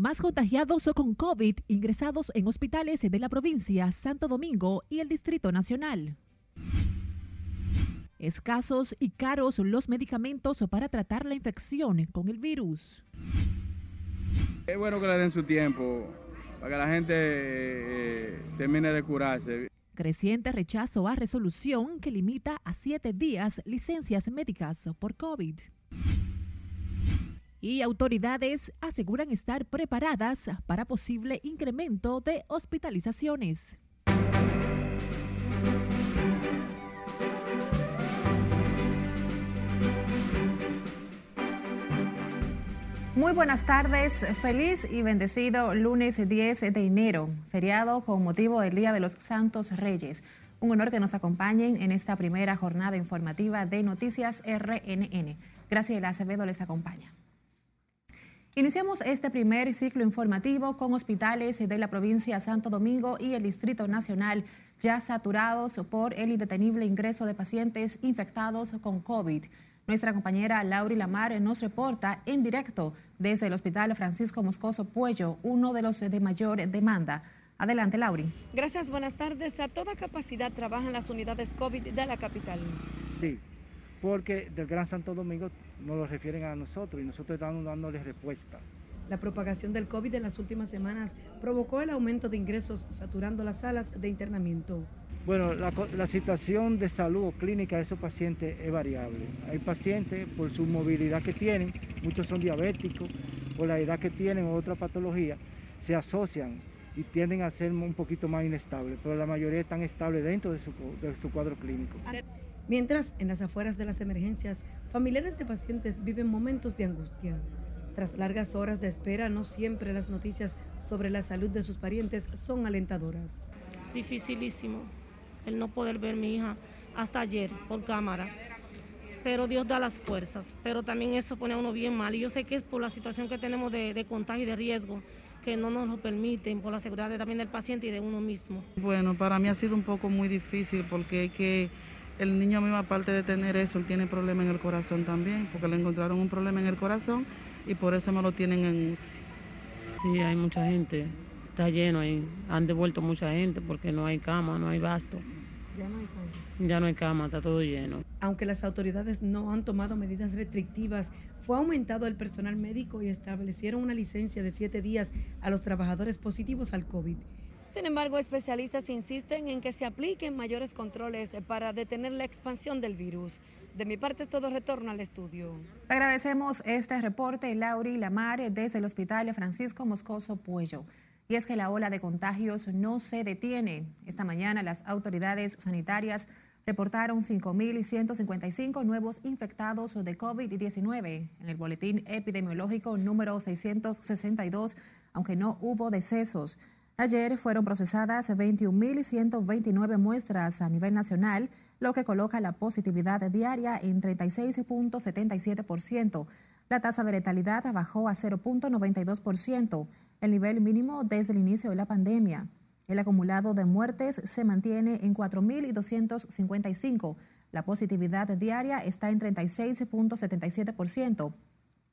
Más contagiados con COVID ingresados en hospitales de la provincia, Santo Domingo y el Distrito Nacional. Escasos y caros los medicamentos para tratar la infección con el virus. Es bueno que le den su tiempo para que la gente eh, termine de curarse. Creciente rechazo a resolución que limita a siete días licencias médicas por COVID. Y autoridades aseguran estar preparadas para posible incremento de hospitalizaciones. Muy buenas tardes, feliz y bendecido lunes 10 de enero, feriado con motivo del Día de los Santos Reyes. Un honor que nos acompañen en esta primera jornada informativa de Noticias RNN. Graciela Acevedo les acompaña. Iniciamos este primer ciclo informativo con hospitales de la provincia de Santo Domingo y el Distrito Nacional ya saturados por el indetenible ingreso de pacientes infectados con COVID. Nuestra compañera Lauri Lamar nos reporta en directo desde el Hospital Francisco Moscoso Puello, uno de los de mayor demanda. Adelante, Lauri. Gracias, buenas tardes. A toda capacidad trabajan las unidades COVID de la capital. Sí, porque del Gran Santo Domingo nos lo refieren a nosotros y nosotros estamos dándoles respuesta. La propagación del COVID en las últimas semanas provocó el aumento de ingresos, saturando las salas de internamiento. Bueno, la, la, situación de salud clínica de esos pacientes es variable. Hay pacientes por su movilidad que tienen, muchos son diabéticos, por la edad que tienen o otra patología, se asocian y tienden a ser un poquito más inestables, pero la mayoría están estables dentro de su, de su cuadro clínico. Mientras, en las afueras de las emergencias, familiares de pacientes viven momentos de angustia. Tras largas horas de espera, no siempre las noticias sobre la salud de sus parientes son alentadoras. Dificilísimo el no poder ver a mi hija hasta ayer por cámara. Pero Dios da las fuerzas, pero también eso pone a uno bien mal. Y yo sé que es por la situación que tenemos de, de contagio y de riesgo que no nos lo permiten, por la seguridad de, también del paciente y de uno mismo. Bueno, para mí ha sido un poco muy difícil porque es que el niño mismo, aparte de tener eso, él tiene problemas en el corazón también, porque le encontraron un problema en el corazón y por eso me lo tienen en UCI. Sí, hay mucha gente, está lleno ahí, han devuelto mucha gente porque no hay cama, no hay basto. Ya no hay cama. Ya no hay cama, está todo lleno. Aunque las autoridades no han tomado medidas restrictivas, fue aumentado el personal médico y establecieron una licencia de siete días a los trabajadores positivos al COVID. Sin embargo, especialistas insisten en que se apliquen mayores controles para detener la expansión del virus. De mi parte es todo, retorno al estudio. Agradecemos este reporte, Lauri Lamar, desde el Hospital Francisco Moscoso Puello. Y es que la ola de contagios no se detiene. Esta mañana las autoridades sanitarias reportaron 5.155 nuevos infectados de COVID-19 en el boletín epidemiológico número 662, aunque no hubo decesos. Ayer fueron procesadas 21.129 muestras a nivel nacional, lo que coloca la positividad diaria en 36.77%. La tasa de letalidad bajó a 0.92%, el nivel mínimo desde el inicio de la pandemia. El acumulado de muertes se mantiene en 4.255. La positividad diaria está en 36.77%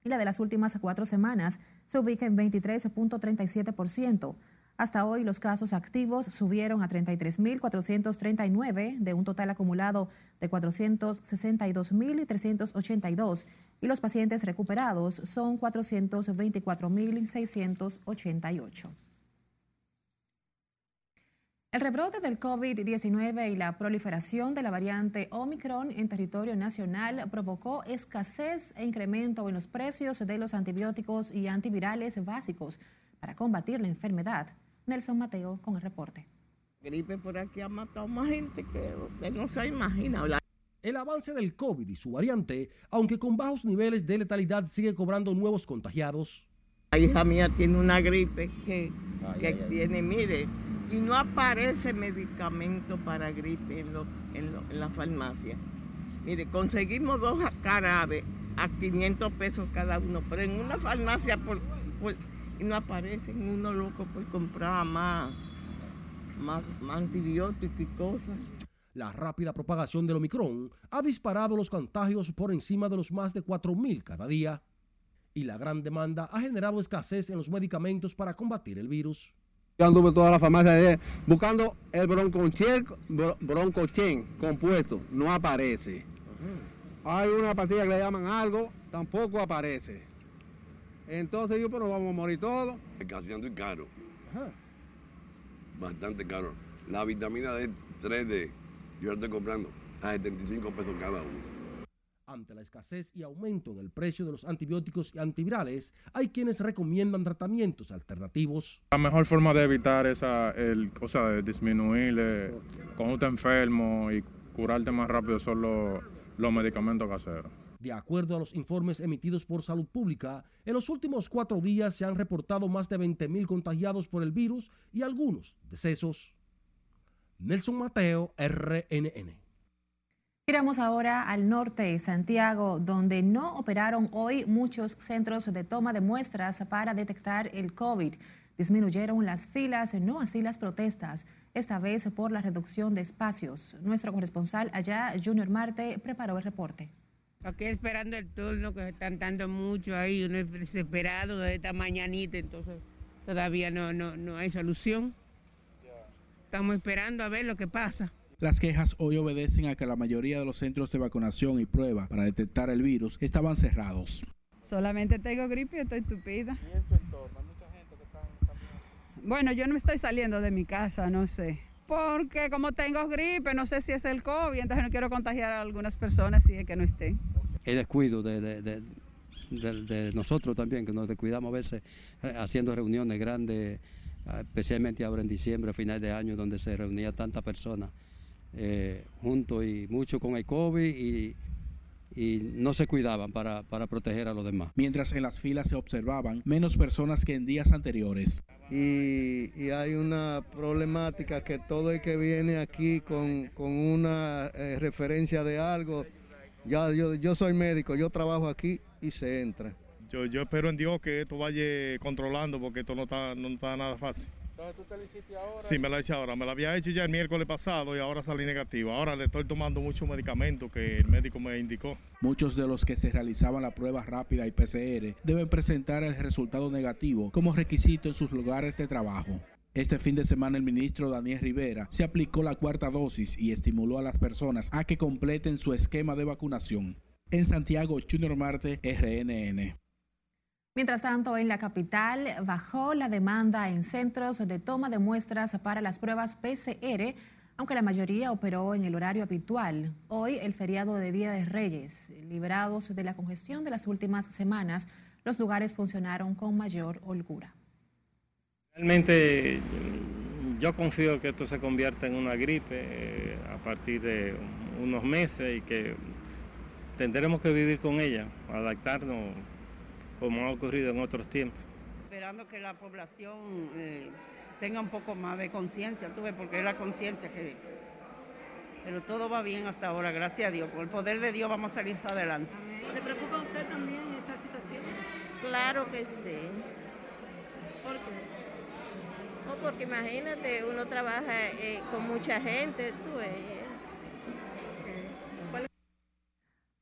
y la de las últimas cuatro semanas se ubica en 23.37%. Hasta hoy los casos activos subieron a 33.439 de un total acumulado de 462.382 y los pacientes recuperados son 424.688. El rebrote del COVID-19 y la proliferación de la variante Omicron en territorio nacional provocó escasez e incremento en los precios de los antibióticos y antivirales básicos para combatir la enfermedad. Nelson Mateo con el reporte. Gripe por aquí ha matado más gente que usted no se imagina. El avance del COVID y su variante, aunque con bajos niveles de letalidad, sigue cobrando nuevos contagiados. La hija mía tiene una gripe que, que tiene, mire, y no aparece medicamento para gripe en, lo, en, lo, en la farmacia. Mire, conseguimos dos carabes a 500 pesos cada uno, pero en una farmacia por, por y no aparecen uno loco por comprar más, más, más antibióticos y cosas. La rápida propagación del Omicron ha disparado los contagios por encima de los más de 4.000 cada día. y la gran demanda ha generado escasez en los medicamentos para combatir el virus. Yo anduve toda la farmacia buscando el broncochen, broncochen compuesto, no aparece. Hay una pastilla que le llaman algo, tampoco aparece. Entonces yo, pero vamos a morir todos. Casi ando caro. Bastante caro. La vitamina D3D, yo la estoy comprando a 75 pesos cada uno. Ante la escasez y aumento en el precio de los antibióticos y antivirales, hay quienes recomiendan tratamientos alternativos. La mejor forma de evitar esa, el, o sea, de disminuir eh, cuando estás enfermo y curarte más rápido son los, los medicamentos caseros. De acuerdo a los informes emitidos por Salud Pública, en los últimos cuatro días se han reportado más de 20.000 contagiados por el virus y algunos decesos. Nelson Mateo, RNN. Miramos ahora al norte Santiago, donde no operaron hoy muchos centros de toma de muestras para detectar el COVID. Disminuyeron las filas, no así las protestas, esta vez por la reducción de espacios. Nuestro corresponsal allá, Junior Marte, preparó el reporte. Aquí esperando el turno, que se están dando mucho ahí, uno es desesperado de esta mañanita, entonces todavía no, no, no hay solución. Estamos esperando a ver lo que pasa. Las quejas hoy obedecen a que la mayoría de los centros de vacunación y prueba para detectar el virus estaban cerrados. Solamente tengo gripe y estoy estúpida. ¿Y en su entorno? ¿Hay mucha gente que está Bueno, yo no me estoy saliendo de mi casa, no sé. Porque como tengo gripe, no sé si es el COVID, entonces no quiero contagiar a algunas personas si es que no estén. El descuido de, de, de, nosotros también, que nos descuidamos a veces eh, haciendo reuniones grandes, ah, especialmente ahora en diciembre, a final de año, donde se reunía tanta personas eh, juntos y mucho con el COVID y, y no se cuidaban para, para, proteger a los demás. Mientras en las filas se observaban menos personas que en días anteriores. Y, y hay una problemática que todo el que viene aquí con, con una eh, referencia de algo, ya yo, yo soy médico, yo trabajo aquí y se entra. Yo, yo espero en Dios que esto vaya controlando porque esto no está, no está nada fácil. Entonces tú te lo hiciste ahora. Sí, me la hice ahora. Me la había hecho ya el miércoles pasado y ahora salí negativo. Ahora le estoy tomando muchos medicamentos que el médico me indicó. Muchos de los que se realizaban la prueba rápida y PCR deben presentar el resultado negativo como requisito en sus lugares de trabajo. Este fin de semana el ministro Daniel Rivera se aplicó la cuarta dosis y estimuló a las personas a que completen su esquema de vacunación. En Santiago, Junior Marte, RNN. Mientras tanto, en la capital bajó la demanda en centros de toma de muestras para las pruebas PCR, aunque la mayoría operó en el horario habitual. Hoy, el feriado de Día de Reyes, liberados de la congestión de las últimas semanas, los lugares funcionaron con mayor holgura. Realmente yo confío que esto se convierta en una gripe eh, a partir de unos meses y que tendremos que vivir con ella, adaptarnos como ha ocurrido en otros tiempos. Esperando que la población eh, tenga un poco más de conciencia, tuve, porque es la conciencia que... Pero todo va bien hasta ahora, gracias a Dios. Por el poder de Dios vamos a salir adelante. ¿Le preocupa a usted también esta situación? Claro que sí. ¿Por qué? No, porque imagínate, uno trabaja eh, con mucha gente, tú ves.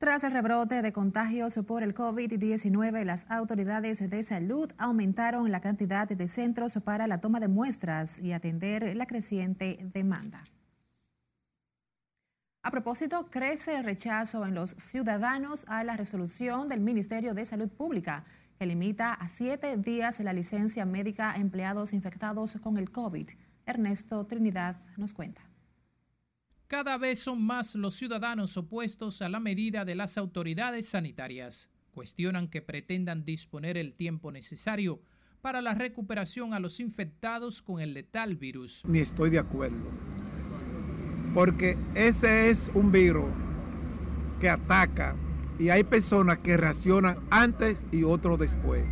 Tras el rebrote de contagios por el COVID-19, las autoridades de salud aumentaron la cantidad de centros para la toma de muestras y atender la creciente demanda. A propósito, crece el rechazo en los ciudadanos a la resolución del Ministerio de Salud Pública que limita a siete días la licencia médica a empleados infectados con el COVID. Ernesto Trinidad nos cuenta. Cada vez son más los ciudadanos opuestos a la medida de las autoridades sanitarias. Cuestionan que pretendan disponer el tiempo necesario para la recuperación a los infectados con el letal virus. Ni estoy de acuerdo. Porque ese es un virus que ataca y hay personas que reaccionan antes y otros después.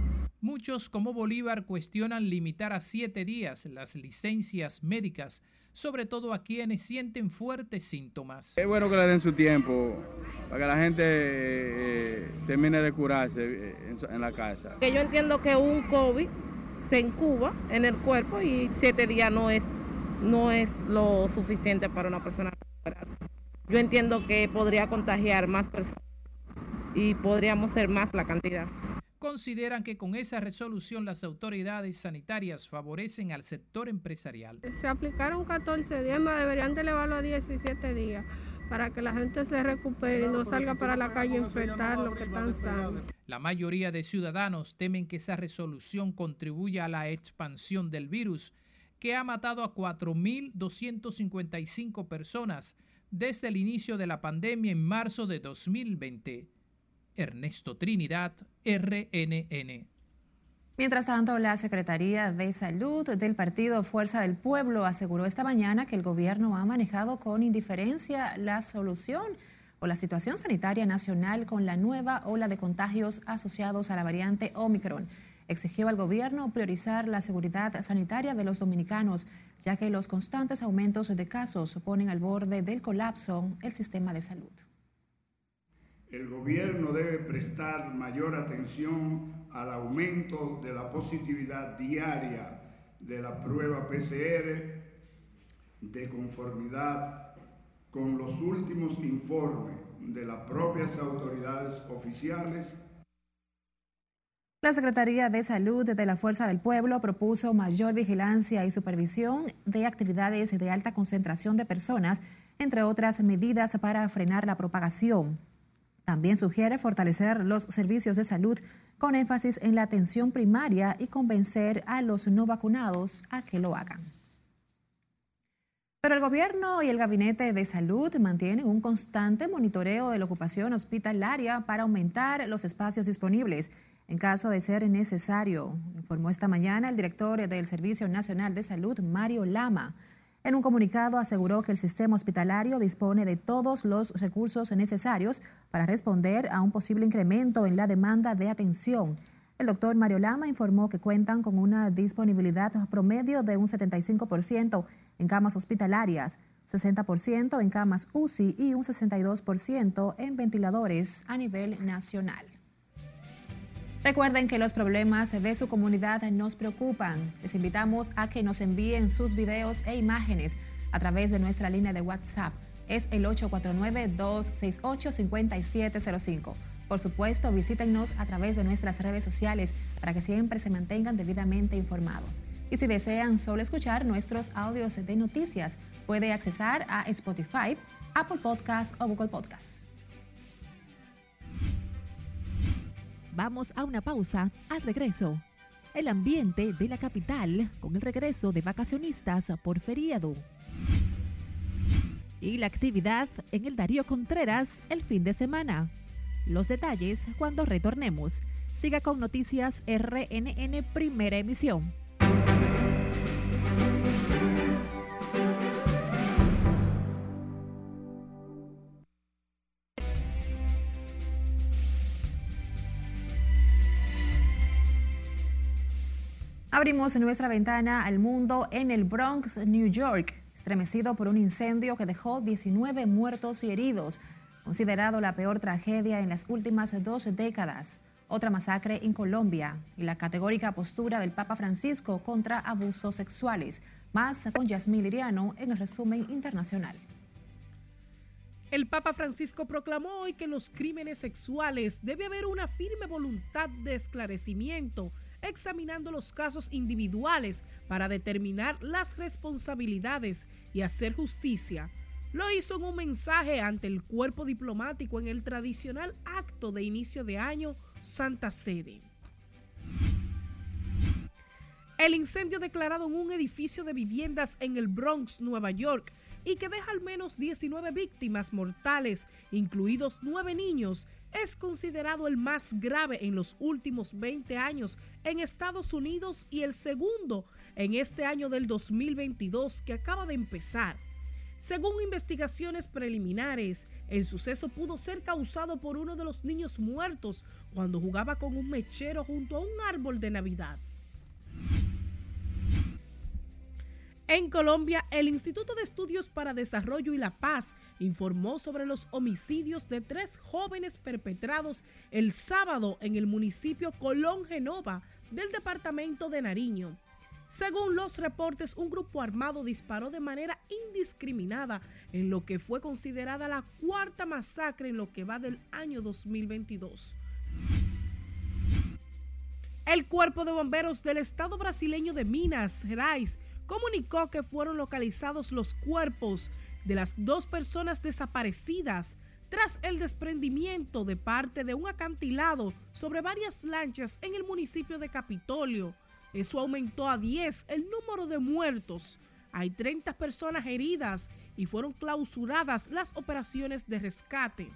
Muchos como Bolívar cuestionan limitar a siete días las licencias médicas, sobre todo a quienes sienten fuertes síntomas. Es bueno que le den su tiempo para que la gente eh, termine de curarse eh, en, en, la casa. Que yo entiendo que un COVID se incuba en el cuerpo y siete días no es, no es lo suficiente para una persona recuperarse. Yo entiendo que podría contagiar más personas y podríamos ser más la cantidad. Consideran que con esa resolución las autoridades sanitarias favorecen al sector empresarial. Se aplicaron 14 días, más deberían de elevarlo a 17 días para que la gente se recupere y no salga para la calle a infectar lo que están sanos. La mayoría de ciudadanos temen que esa resolución contribuya a la expansión del virus, que ha matado a 4.255 personas desde el inicio de la pandemia en marzo de 2020. Ernesto Trinidad, RNN. Mientras tanto, la Secretaría de Salud del Partido Fuerza del Pueblo aseguró esta mañana que el gobierno ha manejado con indiferencia la solución o la situación sanitaria nacional con la nueva ola de contagios asociados a la variante Omicron. Exigió al gobierno priorizar la seguridad sanitaria de los dominicanos, ya que los constantes aumentos de casos ponen al borde del colapso el sistema de salud el gobierno debe prestar mayor atención al aumento de la positividad diaria de la prueba PCR de conformidad con los últimos informes de las propias autoridades oficiales. La Secretaría de Salud de la Fuerza del Pueblo propuso mayor vigilancia y supervisión de actividades de alta concentración de personas, entre otras medidas para frenar la propagación. También sugiere fortalecer los servicios de salud con énfasis en la atención primaria y convencer a los no vacunados a que lo hagan. Pero el gobierno y el gabinete de salud mantienen un constante monitoreo de la ocupación hospitalaria para aumentar los espacios disponibles en caso de ser necesario, informó esta mañana el director del Servicio Nacional de Salud, Mario Lama. En un comunicado aseguró que el sistema hospitalario dispone de todos los recursos necesarios para responder a un posible incremento en la demanda de atención. El doctor Mario Lama informó que cuentan con una disponibilidad promedio de un 75% en camas hospitalarias, 60% en camas UCI y un 62% en ventiladores a nivel nacional. Recuerden que los problemas de su comunidad nos preocupan. Les invitamos a que nos envíen sus videos e imágenes a través de nuestra línea de WhatsApp. Es el 849-268-5705. Por supuesto, visítenos a través de nuestras redes sociales para que siempre se mantengan debidamente informados. Y si desean solo escuchar nuestros audios de noticias, puede accesar a Spotify, Apple Podcasts o Google Podcasts. Vamos a una pausa. Al regreso, el ambiente de la capital con el regreso de vacacionistas por feriado. Y la actividad en el Darío Contreras el fin de semana. Los detalles cuando retornemos. Siga con Noticias RNN Primera Emisión. Abrimos nuestra ventana al mundo en el Bronx, New York, estremecido por un incendio que dejó 19 muertos y heridos, considerado la peor tragedia en las últimas dos décadas. Otra masacre en Colombia y la categórica postura del Papa Francisco contra abusos sexuales. Más con Yasmín Liriano en el resumen internacional. El Papa Francisco proclamó hoy que en los crímenes sexuales debe haber una firme voluntad de esclarecimiento examinando los casos individuales para determinar las responsabilidades y hacer justicia. Lo hizo en un mensaje ante el cuerpo diplomático en el tradicional acto de inicio de año Santa Sede. El incendio declarado en un edificio de viviendas en el Bronx, Nueva York, y que deja al menos 19 víctimas mortales, incluidos nueve niños, es considerado el más grave en los últimos 20 años en Estados Unidos y el segundo en este año del 2022 que acaba de empezar. Según investigaciones preliminares, el suceso pudo ser causado por uno de los niños muertos cuando jugaba con un mechero junto a un árbol de Navidad. En Colombia, el Instituto de Estudios para Desarrollo y la Paz informó sobre los homicidios de tres jóvenes perpetrados el sábado en el municipio Colón Genova del departamento de Nariño. Según los reportes, un grupo armado disparó de manera indiscriminada en lo que fue considerada la cuarta masacre en lo que va del año 2022. El cuerpo de bomberos del estado brasileño de Minas Gerais comunicó que fueron localizados los cuerpos de las dos personas desaparecidas tras el desprendimiento de parte de un acantilado sobre varias lanchas en el municipio de Capitolio. Eso aumentó a 10 el número de muertos. Hay 30 personas heridas y fueron clausuradas las operaciones de rescate.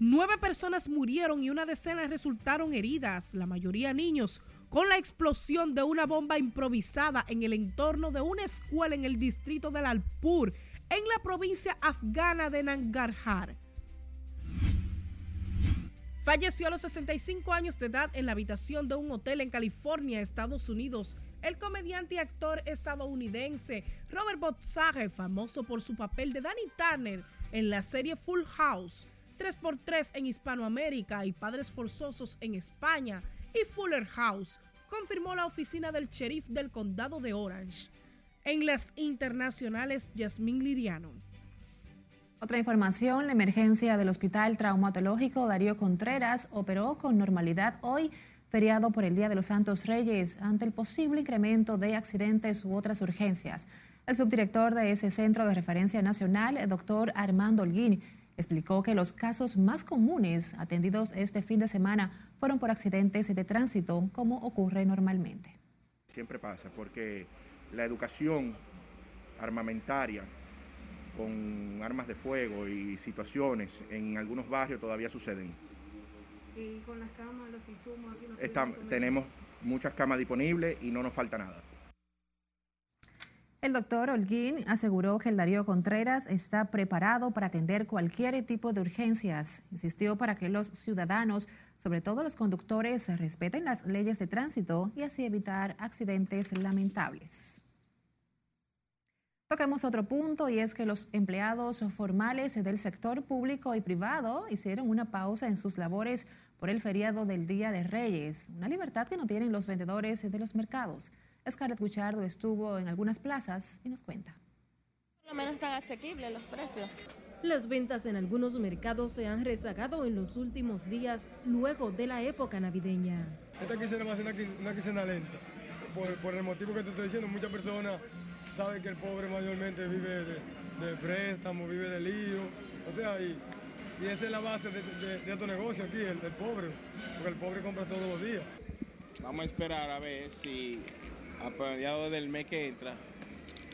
Nueve personas murieron y una decena resultaron heridas, la mayoría niños, con la explosión de una bomba improvisada en el entorno de una escuela en el distrito del Alpur, en la provincia afgana de Nangarhar. Falleció a los 65 años de edad en la habitación de un hotel en California, Estados Unidos. El comediante y actor estadounidense Robert Botzage, famoso por su papel de Danny Turner en la serie Full House, 3x3 en Hispanoamérica y Padres Forzosos en España, y Fuller House, confirmó la oficina del sheriff del condado de Orange. En las internacionales, Yasmín Liriano. Otra información, la emergencia del Hospital Traumatológico Darío Contreras operó con normalidad hoy, feriado por el Día de los Santos Reyes, ante el posible incremento de accidentes u otras urgencias. El subdirector de ese centro de referencia nacional, el doctor Armando Holguín, explicó que los casos más comunes atendidos este fin de semana fueron por accidentes de tránsito, como ocurre normalmente. Siempre pasa, porque la educación armamentaria con armas de fuego y situaciones en algunos barrios todavía suceden. ¿Y con las camas, los insumos? Aquí no Estamos, tenemos muchas camas disponibles y no nos falta nada. El doctor Holguín aseguró que el Darío Contreras está preparado para atender cualquier tipo de urgencias. Insistió para que los ciudadanos, sobre todo los conductores, respeten las leyes de tránsito y así evitar accidentes lamentables. Toquemos otro punto y es que los empleados formales del sector público y privado hicieron una pausa en sus labores por el feriado del Día de Reyes, una libertad que no tienen los vendedores de los mercados. Scarlett Guchardo estuvo en algunas plazas y nos cuenta. Por lo menos están asequibles los precios. Las ventas en algunos mercados se han rezagado en los últimos días luego de la época navideña. Esta quincena va a ser una, una quincena lenta. Por, por, el motivo que te estoy diciendo, muchas personas saben que el pobre mayormente vive de, de préstamo, vive de lío. O sea, y, y esa es la base de, de, de estos negocios aquí, el del pobre. Porque el pobre compra todos los días. Vamos a esperar a ver si a mediados del mes que entra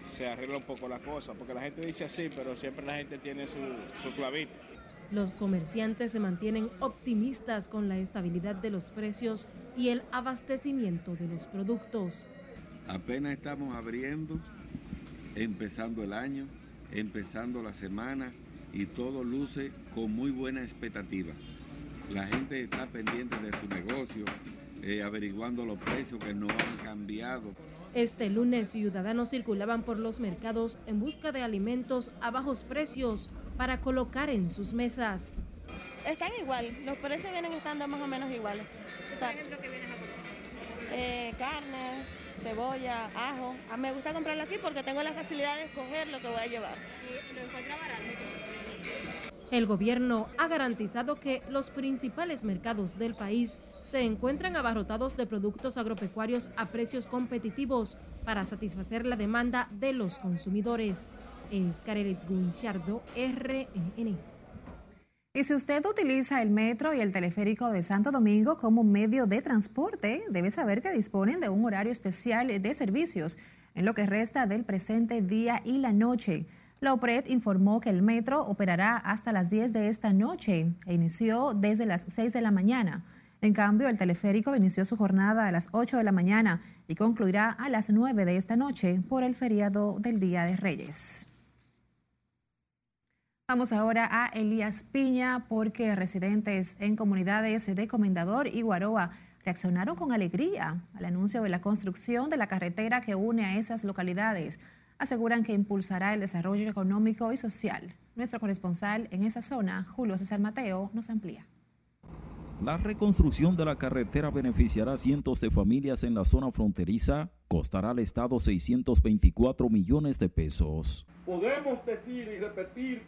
se arregla un poco la cosa, porque la gente dice así, pero siempre la gente tiene su, su clavito. Los comerciantes se mantienen optimistas con la estabilidad de los precios y el abastecimiento de los productos. Apenas estamos abriendo, empezando el año, empezando la semana y todo luce con muy buena expectativa. La gente está pendiente de su negocio, eh, averiguando los precios que no han cambiado. Este lunes ciudadanos circulaban por los mercados en busca de alimentos a bajos precios para colocar en sus mesas. Están igual, los precios vienen estando más o menos iguales. Por ejemplo, ¿qué vienes a comprar? Eh, carne, cebolla, ajo. A mí me gusta comprarlo aquí porque tengo la facilidad de escoger lo que voy a llevar. ¿Y lo encuentra barato? El gobierno ha garantizado que los principales mercados del país se encuentran abarrotados de productos agropecuarios a precios competitivos para satisfacer la demanda de los consumidores. Es Carelet Guinchardo, RNN. Y si usted utiliza el metro y el teleférico de Santo Domingo como medio de transporte, debe saber que disponen de un horario especial de servicios en lo que resta del presente día y la noche. La OPRED informó que el metro operará hasta las 10 de esta noche e inició desde las 6 de la mañana. En cambio, el teleférico inició su jornada a las 8 de la mañana y concluirá a las 9 de esta noche por el feriado del Día de Reyes. Vamos ahora a Elías Piña porque residentes en comunidades de Comendador y Guaroa reaccionaron con alegría al anuncio de la construcción de la carretera que une a esas localidades. Aseguran que impulsará el desarrollo económico y social. Nuestro corresponsal en esa zona, Julio César Mateo, nos amplía. La reconstrucción de la carretera beneficiará a cientos de familias en la zona fronteriza, costará al Estado 624 millones de pesos. Podemos decir y repetir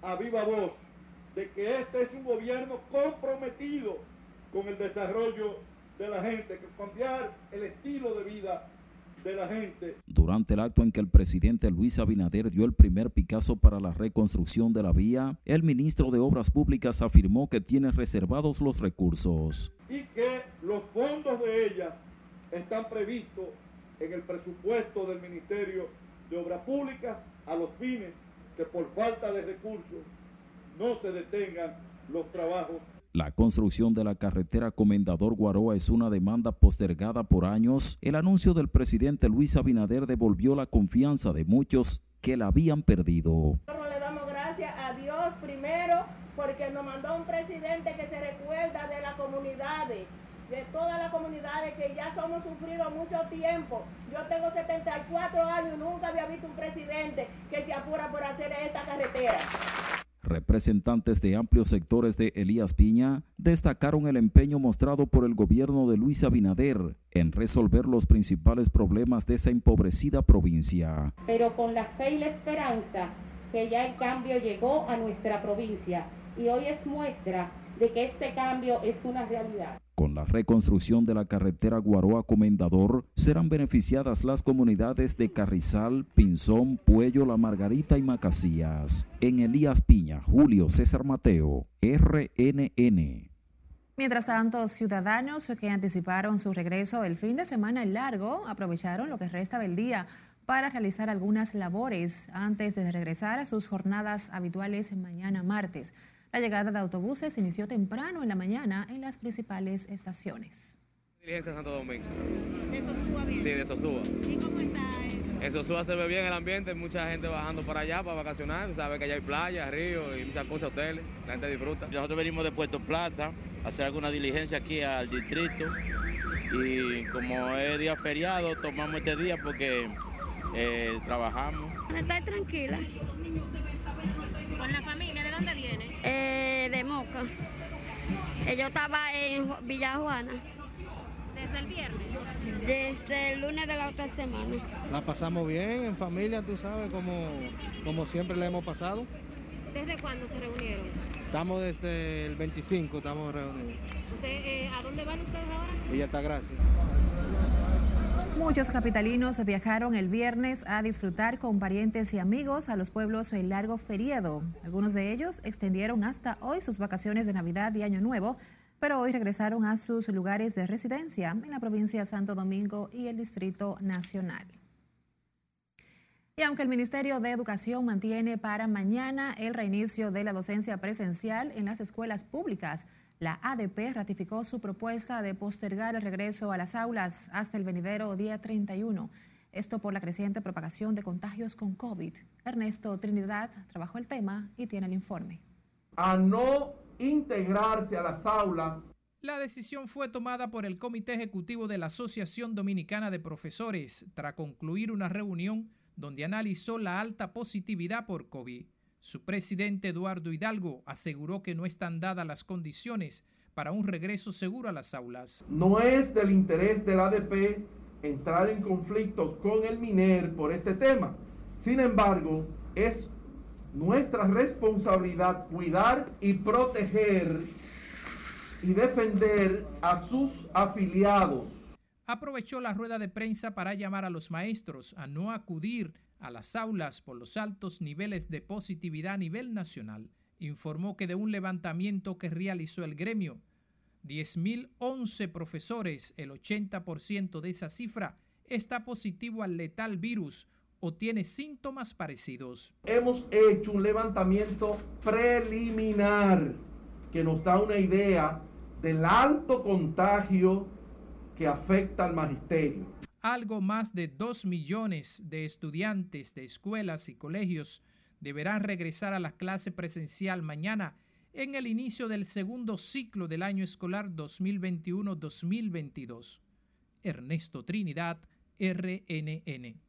a viva voz de que este es un gobierno comprometido con el desarrollo de la gente, cambiar el estilo de vida de la gente. Durante el acto en que el presidente Luis Abinader dio el primer Picasso para la reconstrucción de la vía, el ministro de Obras Públicas afirmó que tiene reservados los recursos. Y que los fondos de ellas están previstos en el presupuesto del Ministerio de Obras Públicas a los fines que por falta de recursos no se detengan los trabajos la construcción de la carretera Comendador Guaroa es una demanda postergada por años. El anuncio del presidente Luis Abinader devolvió la confianza de muchos que la habían perdido. Le damos gracias a Dios primero porque nos mandó un presidente que se recuerda de las comunidades, de todas las comunidades que ya somos sufridos mucho tiempo. Yo tengo 74 años, nunca había visto un presidente que se apura por hacer esta carretera. Representantes de amplios sectores de Elías Piña destacaron el empeño mostrado por el gobierno de Luis Abinader en resolver los principales problemas de esa empobrecida provincia. Pero con la fe y la esperanza que ya el cambio llegó a nuestra provincia y hoy es muestra de que este cambio es una realidad. Con la reconstrucción de la carretera Guaroa Comendador, serán beneficiadas las comunidades de Carrizal, Pinzón, Puello, La Margarita y Macasías. En Elías Piña, Julio César Mateo, RNN. Mientras tanto, ciudadanos que anticiparon su regreso el fin de semana largo aprovecharon lo que resta del día para realizar algunas labores antes de regresar a sus jornadas habituales mañana martes. La llegada de autobuses inició temprano en la mañana en las principales estaciones. Diligencia en Santo Domingo. ¿De Sosúa bien? Sí, de Sosúa. ¿Y cómo está? En Sosúa se ve bien el ambiente, mucha gente bajando para allá para vacacionar, sabe que allá hay playa, río y muchas cosas, hoteles, la gente disfruta. Nosotros venimos de Puerto Plata a hacer alguna diligencia aquí al distrito y como es día feriado, tomamos este día porque eh, trabajamos. Está tranquila. ¿Con la familia? ¿De dónde viene? Eh, de Moca. Eh, yo estaba en Villa Juana. ¿Desde el viernes? Desde el lunes de la otra semana. La pasamos bien en familia, tú sabes, como, como siempre la hemos pasado. ¿Desde cuándo se reunieron? Estamos desde el 25, estamos reunidos. Eh, ¿A dónde van ustedes ahora? Villa Altagracia. Muchos capitalinos viajaron el viernes a disfrutar con parientes y amigos a los pueblos el largo feriado. Algunos de ellos extendieron hasta hoy sus vacaciones de Navidad y Año Nuevo, pero hoy regresaron a sus lugares de residencia en la provincia Santo Domingo y el Distrito Nacional. Y aunque el Ministerio de Educación mantiene para mañana el reinicio de la docencia presencial en las escuelas públicas, la ADP ratificó su propuesta de postergar el regreso a las aulas hasta el venidero día 31. Esto por la creciente propagación de contagios con COVID. Ernesto Trinidad trabajó el tema y tiene el informe. A no integrarse a las aulas. La decisión fue tomada por el Comité Ejecutivo de la Asociación Dominicana de Profesores tras concluir una reunión donde analizó la alta positividad por COVID. Su presidente Eduardo Hidalgo aseguró que no están dadas las condiciones para un regreso seguro a las aulas. No es del interés del ADP entrar en conflictos con el MINER por este tema. Sin embargo, es nuestra responsabilidad cuidar y proteger y defender a sus afiliados. Aprovechó la rueda de prensa para llamar a los maestros a no acudir a las aulas por los altos niveles de positividad a nivel nacional, informó que de un levantamiento que realizó el gremio, 10.011 profesores, el 80% de esa cifra, está positivo al letal virus o tiene síntomas parecidos. Hemos hecho un levantamiento preliminar que nos da una idea del alto contagio que afecta al magisterio algo más de 2 millones de estudiantes de escuelas y colegios deberán regresar a la clase presencial mañana en el inicio del segundo ciclo del año escolar 2021-2022. Ernesto Trinidad, RNN.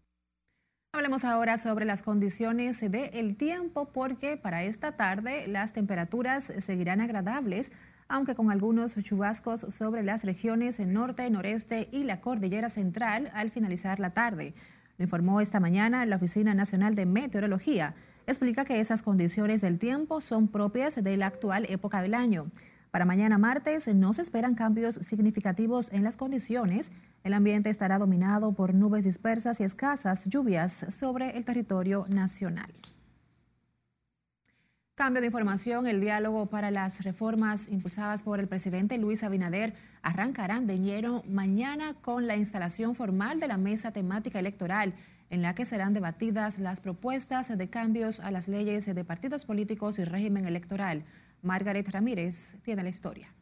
Hablemos ahora sobre las condiciones del tiempo porque para esta tarde las temperaturas seguirán agradables aunque con algunos chubascos sobre las regiones norte, noreste y la cordillera central al finalizar la tarde. Lo informó esta mañana la Oficina Nacional de Meteorología. Explica que esas condiciones del tiempo son propias de la actual época del año. Para mañana martes no se esperan cambios significativos en las condiciones. El ambiente estará dominado por nubes dispersas y escasas lluvias sobre el territorio nacional. Cambio de información, el diálogo para las reformas impulsadas por el presidente Luis Abinader arrancarán de enero mañana con la instalación formal de la mesa temática electoral en la que serán debatidas las propuestas de cambios a las leyes de partidos políticos y régimen electoral. Margaret Ramírez tiene la historia.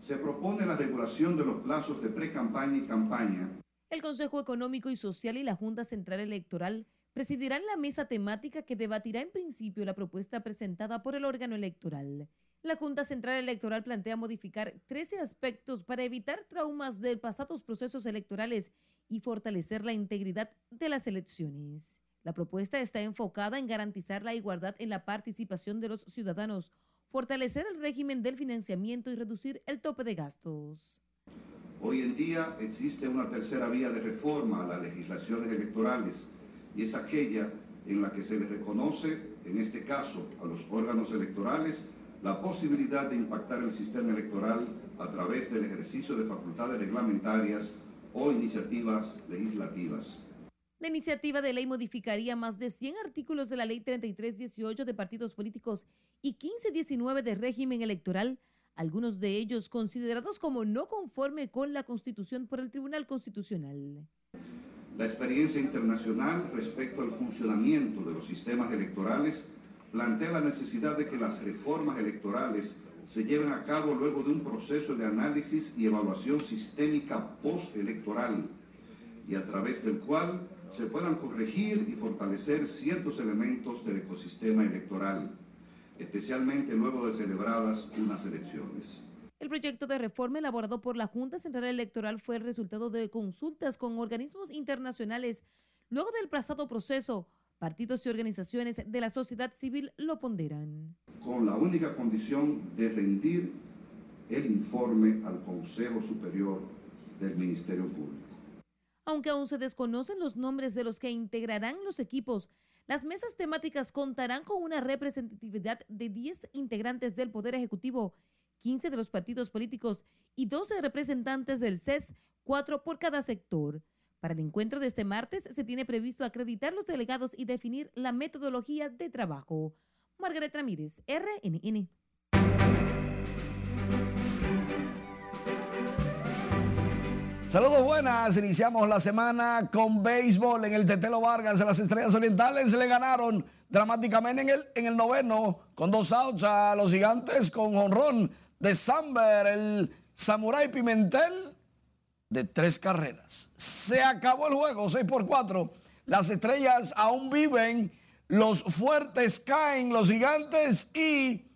Se propone la regulación de los plazos de pre-campaña y campaña. El Consejo Económico y Social y la Junta Central Electoral presidirán la mesa temática que debatirá en principio la propuesta presentada por el órgano electoral. La Junta Central Electoral plantea modificar 13 aspectos para evitar traumas de pasados procesos electorales y fortalecer la integridad de las elecciones. La propuesta está enfocada en garantizar la igualdad en la participación de los ciudadanos, fortalecer el régimen del financiamiento y reducir el tope de gastos. Hoy en día existe una tercera vía de reforma a las legislaciones electorales y es aquella en la que se les reconoce, en este caso a los órganos electorales, la posibilidad de impactar el sistema electoral a través del ejercicio de facultades reglamentarias o iniciativas legislativas. La iniciativa de ley modificaría más de 100 artículos de la Ley 3318 de partidos políticos y 1519 de régimen electoral, algunos de ellos considerados como no conforme con la Constitución por el Tribunal Constitucional. La experiencia internacional respecto al funcionamiento de los sistemas electorales plantea la necesidad de que las reformas electorales se lleven a cabo luego de un proceso de análisis y evaluación sistémica postelectoral y a través del cual se puedan corregir y fortalecer ciertos elementos del ecosistema electoral, especialmente luego de celebradas unas elecciones. El proyecto de reforma elaborado por la Junta Central Electoral fue el resultado de consultas con organismos internacionales. Luego del pasado proceso, partidos y organizaciones de la sociedad civil lo ponderan. Con la única condición de rendir el informe al Consejo Superior del Ministerio Público. Aunque aún se desconocen los nombres de los que integrarán los equipos, las mesas temáticas contarán con una representatividad de 10 integrantes del Poder Ejecutivo 15 de los partidos políticos y 12 representantes del CES, 4 por cada sector. Para el encuentro de este martes se tiene previsto acreditar los delegados y definir la metodología de trabajo. Margaret Ramírez, RNN. Saludos buenas, iniciamos la semana con béisbol en el Tetelo Vargas las Estrellas Orientales. Le ganaron dramáticamente en el, en el noveno con dos outs a los gigantes con honrón de Samber, el Samurai Pimentel, de tres carreras. Se acabó el juego, 6 por 4. Las estrellas aún viven, los fuertes caen, los gigantes y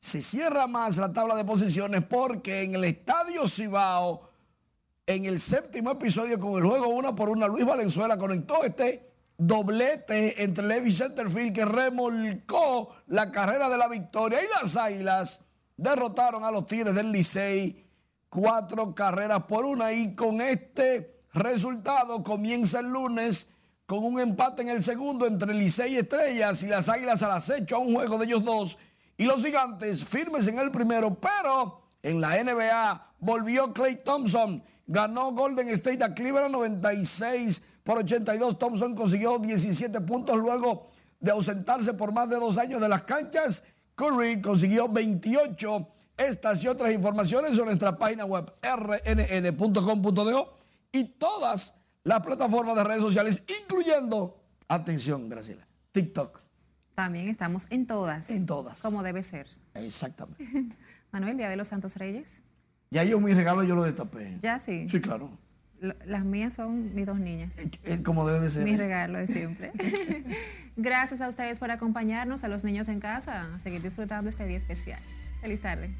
se cierra más la tabla de posiciones porque en el estadio Cibao, en el séptimo episodio con el juego una por una, Luis Valenzuela conectó este doblete entre Levi Centerfield que remolcó la carrera de la victoria y las águilas derrotaron a los Tigres del Licey cuatro carreras por una y con este resultado comienza el lunes con un empate en el segundo entre Licey Estrellas y las Águilas al acecho a un juego de ellos dos y los gigantes firmes en el primero, pero en la NBA volvió Clay Thompson, ganó Golden State a Cleveland 96 por 82, Thompson consiguió 17 puntos luego de ausentarse por más de dos años de las canchas Curry consiguió 28. Estas y otras informaciones en nuestra página web rnn.com.do y todas las plataformas de redes sociales, incluyendo, atención, Graciela, TikTok. También estamos en todas. En todas. Como debe ser. Exactamente. Manuel, Día de los Santos Reyes. Ya yo mi regalo yo lo destapé. Ya sí. Sí, claro. las mías son mis dos niñas. Eh, eh, como debe de ser. Mi regalo de siempre. Gracias a ustedes por acompañarnos, a los niños en casa, a seguir disfrutando este día especial. Feliz tarde.